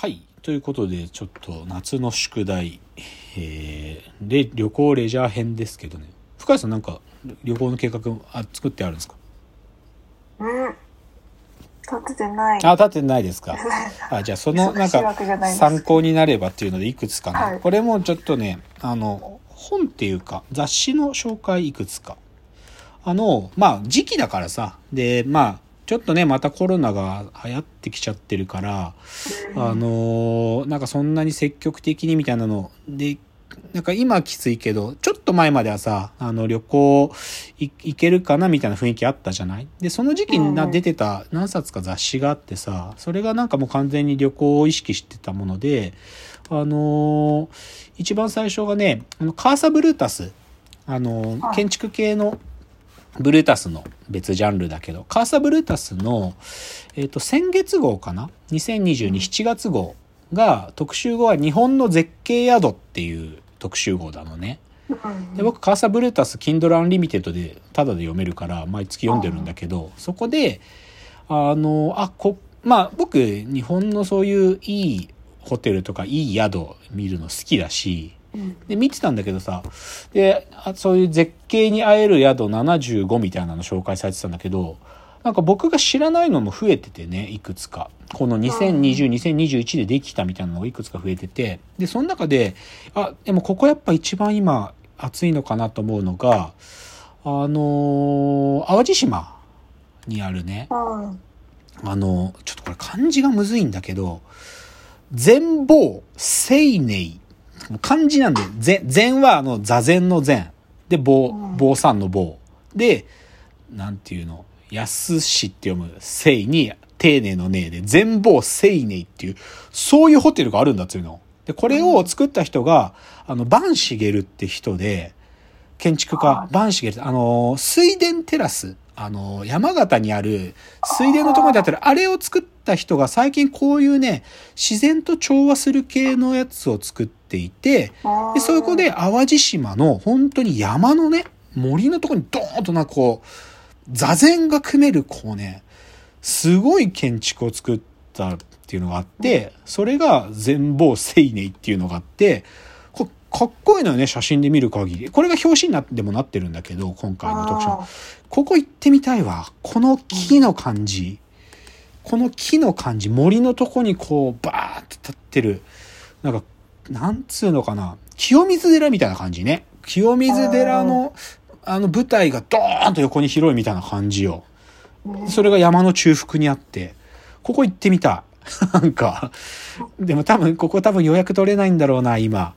はい。ということで、ちょっと夏の宿題、えー、で、旅行レジャー編ですけどね。深谷さんなんか旅行の計画あ作ってあるんですか？うん。立ててない。あ、立ってないですか。あ、じゃあそのなん忙しいわけじゃかないです参考になればっていうのでいくつかね、はいこれもちょっとね、あの、本っていうか雑誌の紹介いくつか。あの、まあ時期だからさ、で、まあ、ちょっとね、またコロナが流行ってきちゃってるから、あのーなんかそんなに積極的にみたいなので、なんか今はきついけど、ちょっと前まではさ、あの旅行い行けるかなみたいな雰囲気あったじゃない？で、その時期になうん。出てた何冊か雑誌があってさ、それがなんかもう完全に旅行を意識してたもので、あのー一番最初がね、あのカーサブルータス、あのーはい。建築系のブルータスの別ジャンルだけど、カーサブルータスの、えっ、と、先月号かな ?2022、7月号が、特集号は日本の絶景宿っていう特集号なのね。うんで、僕、カーサブルータス、Kindle Unlimited で、タダで読めるから、毎月読んでるんだけど、そこで、あの、あ、こ、まあ、僕、日本のそういういいホテルとかいい宿見るの好きだし、うんで、見てたんだけどさ、で、あそういう絶景に会える宿75みたいなの紹介されてたんだけど、なんか僕が知らないのも増えててね、いくつか。この2020、2021でできたみたいなのがいくつか増えてて、で、その中で、あ、でもここやっぱ一番今暑いのかなと思うのが、あのー淡路島にあるね、うんあの、ちょっとこれ漢字がむずいんだけど、全貌、青年。漢字なんで、禅、禅はあの座禅の禅。で、坊うん、坊さんの坊。で、なんていうの、安しって読む、聖に、丁寧の寧で、全貌青年っていう、そういうホテルがあるんだっていうの。で、これを作った人が、あの、バンシゲルって人で、建築家、はい。バンシゲル、あの、水田テラス、あの、山形にある水田のところにあったら、あれを作った人が最近こういうね、自然と調和する系のやつを作っていて、で、そこで淡路島の本当に山のね、森のところにドーンとなんかこう、座禅が組めるこうね、すごい建築を作ったっていうのがあって、それが全貌青年っていうのがあって、これかっこいいのよね、写真で見る限り。これが表紙になってもなってるんだけど、今回の特集。ここ行ってみたいわ。この木の感じ。この木の感じ。森のとこにこう、バーって立ってる。なんか、なんつうのかな？清水寺みたいな感じね。清水寺の、あの舞台がドーンと横に広いみたいな感じよ。それが山の中腹にあって、ここ行ってみたい。なんか、でも多分、ここ多分予約取れないんだろうな、今。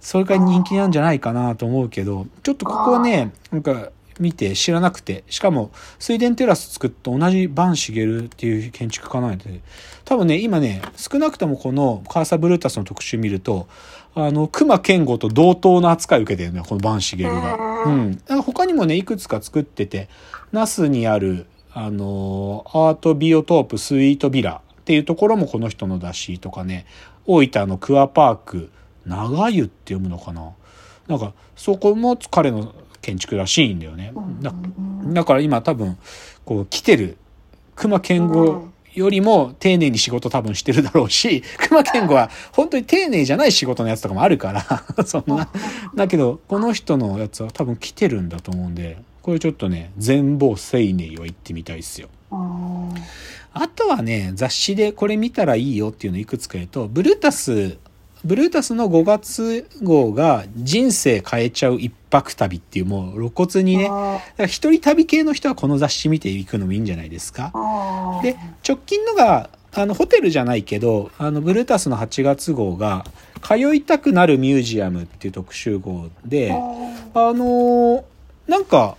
それが人気なんじゃないかなと思うけど、ちょっとここね、なんか見て知らなくて、しかも水田テラス作った同じバンシゲルっていう建築家なんで、多分ね、今ね、少なくともこのカーサブルータスの特集見ると、あの、熊健吾と同等の扱いを受けてるのよ、このバンシゲルが。ううん他にもね、いくつか作ってて、那須にある、あの、アートビオトープスイートビラっていうところもこの人のだしとかね、大分のクアパーク、長湯って読むのかな。なんか、そこも彼の建築らしいんだよね。だだから今多分、こう来てる、熊健吾よりも丁寧に仕事多分してるだろうし、熊健吾は本当に丁寧じゃない仕事のやつとかもあるから、そんな。だけど、この人のやつは多分来てるんだと思うんで、これちょっとね、全貌青年は行ってみたいっすよ。うんあとはね、雑誌でこれ見たらいいよっていうのいくつか言うと、ブルータス、ブルータスの5月号が人生変えちゃう一泊旅っていうもう露骨にね、だから一人旅系の人はこの雑誌見ていくのもいいんじゃないですか。うんで、直近のが、あの、ホテルじゃないけど、あの、ブルータスの8月号が、通いたくなるミュージアムっていう特集号で、あのーなんか、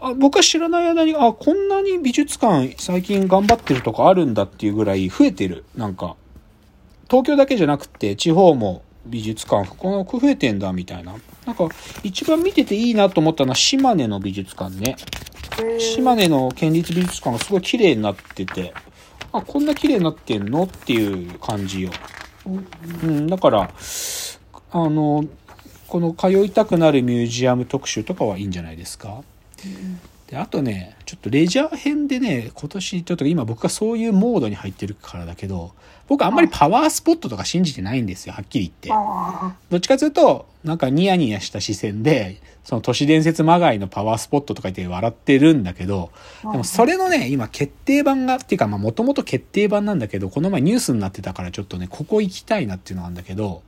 あ僕は知らない間に、あ、こんなに美術館最近頑張ってるとこあるんだっていうぐらい増えてる。なんか、東京だけじゃなくて地方も美術館、この増えてんだみたいな。なんか、一番見てていいなと思ったのは島根の美術館ね。島根の県立美術館がすごい綺麗になってて、あ、こんな綺麗になってんのっていう感じよ。うん、だから、あの、この通いたくなるミュージアム特集とかはいいんじゃないですか。で、あとね、ちょっとレジャー編でね、今年ちょっと今僕がそういうモードに入ってるからだけど、僕あんまりパワースポットとか信じてないんですよ、はっきり言って。あどっちかというと、なんかニヤニヤした視線で、その都市伝説まがいのパワースポットとか言って笑ってるんだけど、あ。でもそれのね、今決定版が、っていうかまあもともと決定版なんだけど、この前ニュースになってたからちょっとね、ここ行きたいなっていうのがあるんだけど、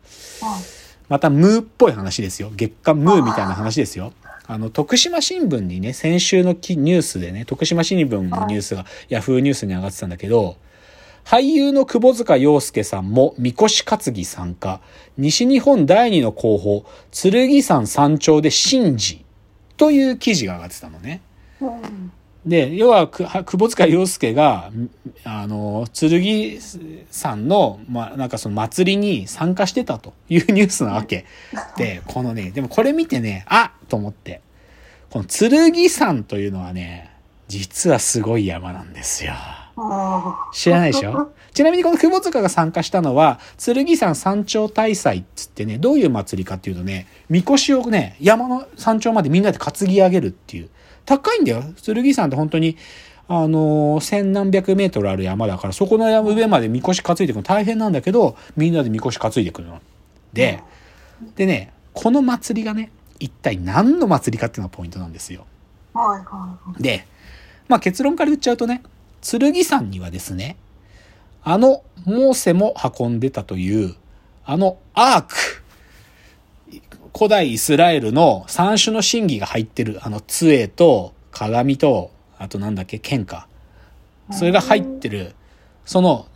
またムーっぽい話ですよ。月刊ムーみたいな話ですよ。あの、徳島新聞にね、先週のきニュースでね、徳島新聞のニュースがヤフーニュースに上がってたんだけど、俳優の窪塚洋介さんもみこし担ぎ参加。西日本第二の候補、剣山山頂で神事という記事が上がってたのね。うん。で、要は、窪塚洋介が、んあの、剣山の、まあ、なんかその祭りに参加してたというニュースなわけ。で、このね、でもこれ見てね、あと思って。この剣山というのはね、実はすごい山なんですよ。あ知らないでしょ？ちなみにこの窪塚が参加したのは、剣山山頂大祭っつってね、どういう祭りかっていうとね、みこしをね、山の山頂までみんなで担ぎ上げるっていう。高いんだよ。剣山って本当に、あのー千何百メートルある山だから、そこの山上までみこし担いでいくの大変なんだけど、みんなでみこし担いでいくの。で、でね、この祭りがね、一体何の祭りかっていうのがポイントなんですよ。あ。はいはで、まあ結論から言っちゃうとね、剣山にはですね、あのモーセも運んでたという、あのアーク、古代イスラエルの三種の神器が入ってる、あの杖と鏡と、あとなんだっけ、剣か。それが入ってる、その、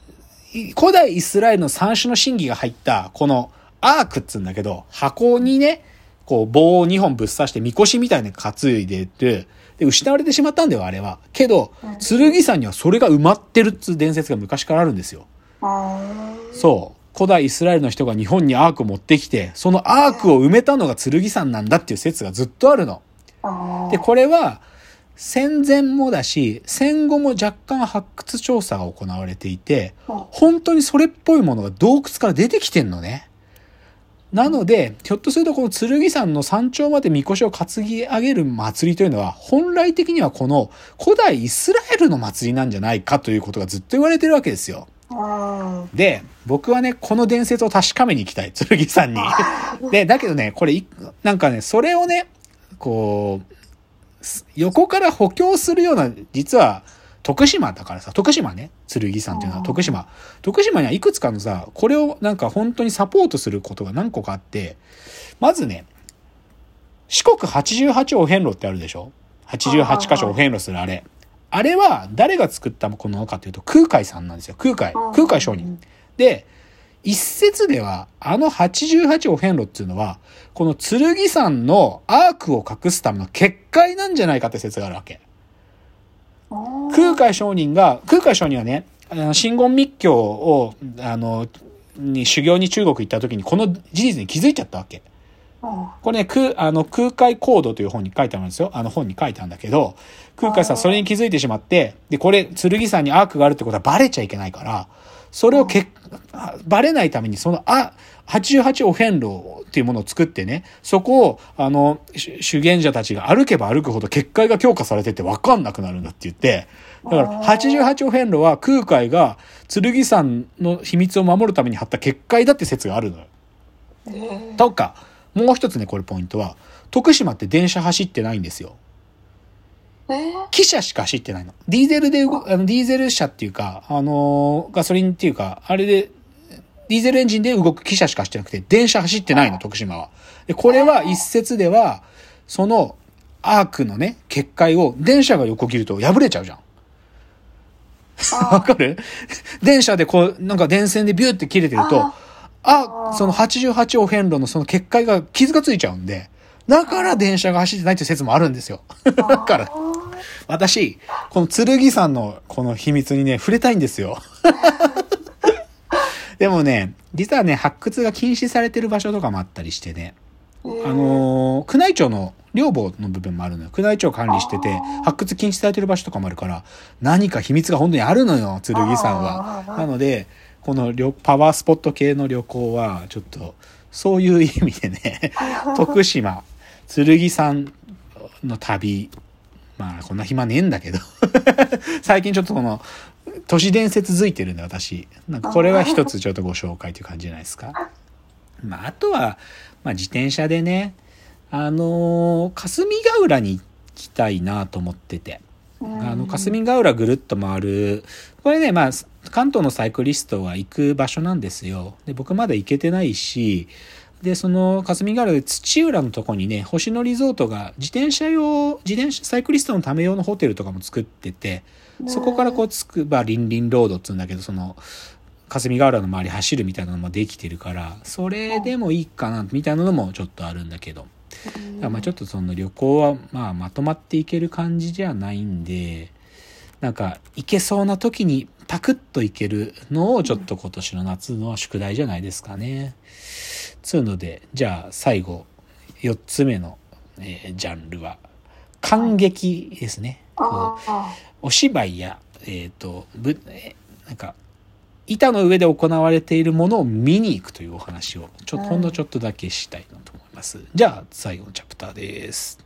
い古代イスラエルの三種の神器が入った、このアークっつうんだけど、箱にね、こう棒を2本ぶっ刺して、みこしみたいに担いでる。で、失われてしまったんだよ、あれは。けど、剣山にはそれが埋まってるっつう伝説が昔からあるんですよ。そう。古代イスラエルの人が日本にアークを持ってきて、そのアークを埋めたのが剣山なんだっていう説がずっとあるの。あ。で、これは、戦前もだし、戦後も若干発掘調査が行われていて、本当にそれっぽいものが洞窟から出てきてんのね。なので、ひょっとするとこの剣山の山頂までみこしを担ぎ上げる祭りというのは、本来的にはこの古代イスラエルの祭りなんじゃないかということがずっと言われてるわけですよ。あで、僕はね、この伝説を確かめに行きたい。剣さんに。で、だけどね、これい、なんかね、それをね、こう、す横から補強するような、実は、徳島だからさ、徳島ね、剣さんっていうのは徳島。徳島にはいくつかのさ、これをなんか本当にサポートすることが何個かあって、まずね、四国88お遍路ってあるでしょ ?88 箇所お遍路するあれ。あれは誰が作ったものかというと空海さんなんですよ。空海。空海上人。で、一説では、あの88お遍路っていうのは、この剣山のアークを隠すための結界なんじゃないかって説があるわけ。空海上人が、空海上人はね、あの真言密教を、あの、に修行に中国行った時にこの事実に気づいちゃったわけ。これね、空、あの、空海コードという本に書いてあるんですよ。あの本に書いてあるんだけど、空海さんそれに気づいてしまって、で、これ、剣山にアークがあるってことはバレちゃいけないから、それをけ、バレないために、その、あ、88お遍路っていうものを作ってね、そこを、あの、し修験者たちが歩けば歩くほど結界が強化されてて分かんなくなるんだって言って、だから、88お遍路は空海が剣山の秘密を守るために張った結界だって説があるのよ。とか、もう一つね、これポイントは、徳島って電車走ってないんですよ。汽車しか走ってないの。ディーゼルで動く、あの、ディーゼル車っていうか、あのーガソリンっていうか、あれで、ディーゼルエンジンで動く汽車しか走ってなくて、電車走ってないの、徳島は。で、これは一説では、その、アークのね、結界を電車が横切ると破れちゃうじゃん。わかる？電車でこう、なんか電線でビューって切れてると、あ、その88お遍路のその結界が傷がついちゃうんで、だから電車が走ってないっていう説もあるんですよ。だから、私、この剣山のこの秘密にね、触れたいんですよ。でもね、実はね、発掘が禁止されてる場所とかもあったりしてね、あのー宮内庁の領母の部分もあるのよ。宮内庁管理してて、発掘禁止されてる場所とかもあるから、何か秘密が本当にあるのよ、剣山は。なので、この旅パワースポット系の旅行は、ちょっと、そういう意味でね、徳島、剣山の旅まあ、こんな暇ねえんだけど。最近ちょっとこの、都市伝説づいてるんで、私。なんかこれは一つちょっとご紹介という感じじゃないですか。まあ、あとは、まあ、自転車でね、あのー霞ヶ浦に行きたいなと思ってて。あの、霞ヶ浦ぐるっと回る。これね、まあ、関東のサイクリストは行く場所なんですよ。で、僕まだ行けてないし、で、その霞ヶ浦で土浦のとこにね、星野リゾートが自転車用、自転車、サイクリストのため用のホテルとかも作ってて、そこからこうつくばリンリンロードっつうんだけど、その、霞ヶ浦の周り走るみたいなのもできてるから、それでもいいかな、みたいなのもちょっとあるんだけど。だからまあちょっとその旅行はまあまとまっていける感じじゃないんで、なんか行けそうな時にパクッと行けるのをちょっと今年の夏の宿題じゃないですかね。つうので、じゃあ最後、4つ目の、えージャンルは、感激ですね。こうあお芝居や、えっ、と、ぶ、えーなんか、板の上で行われているものを見に行くというお話を、ちょっと、ほんのちょっとだけしたいなと思います。じゃあ、最後のチャプターです。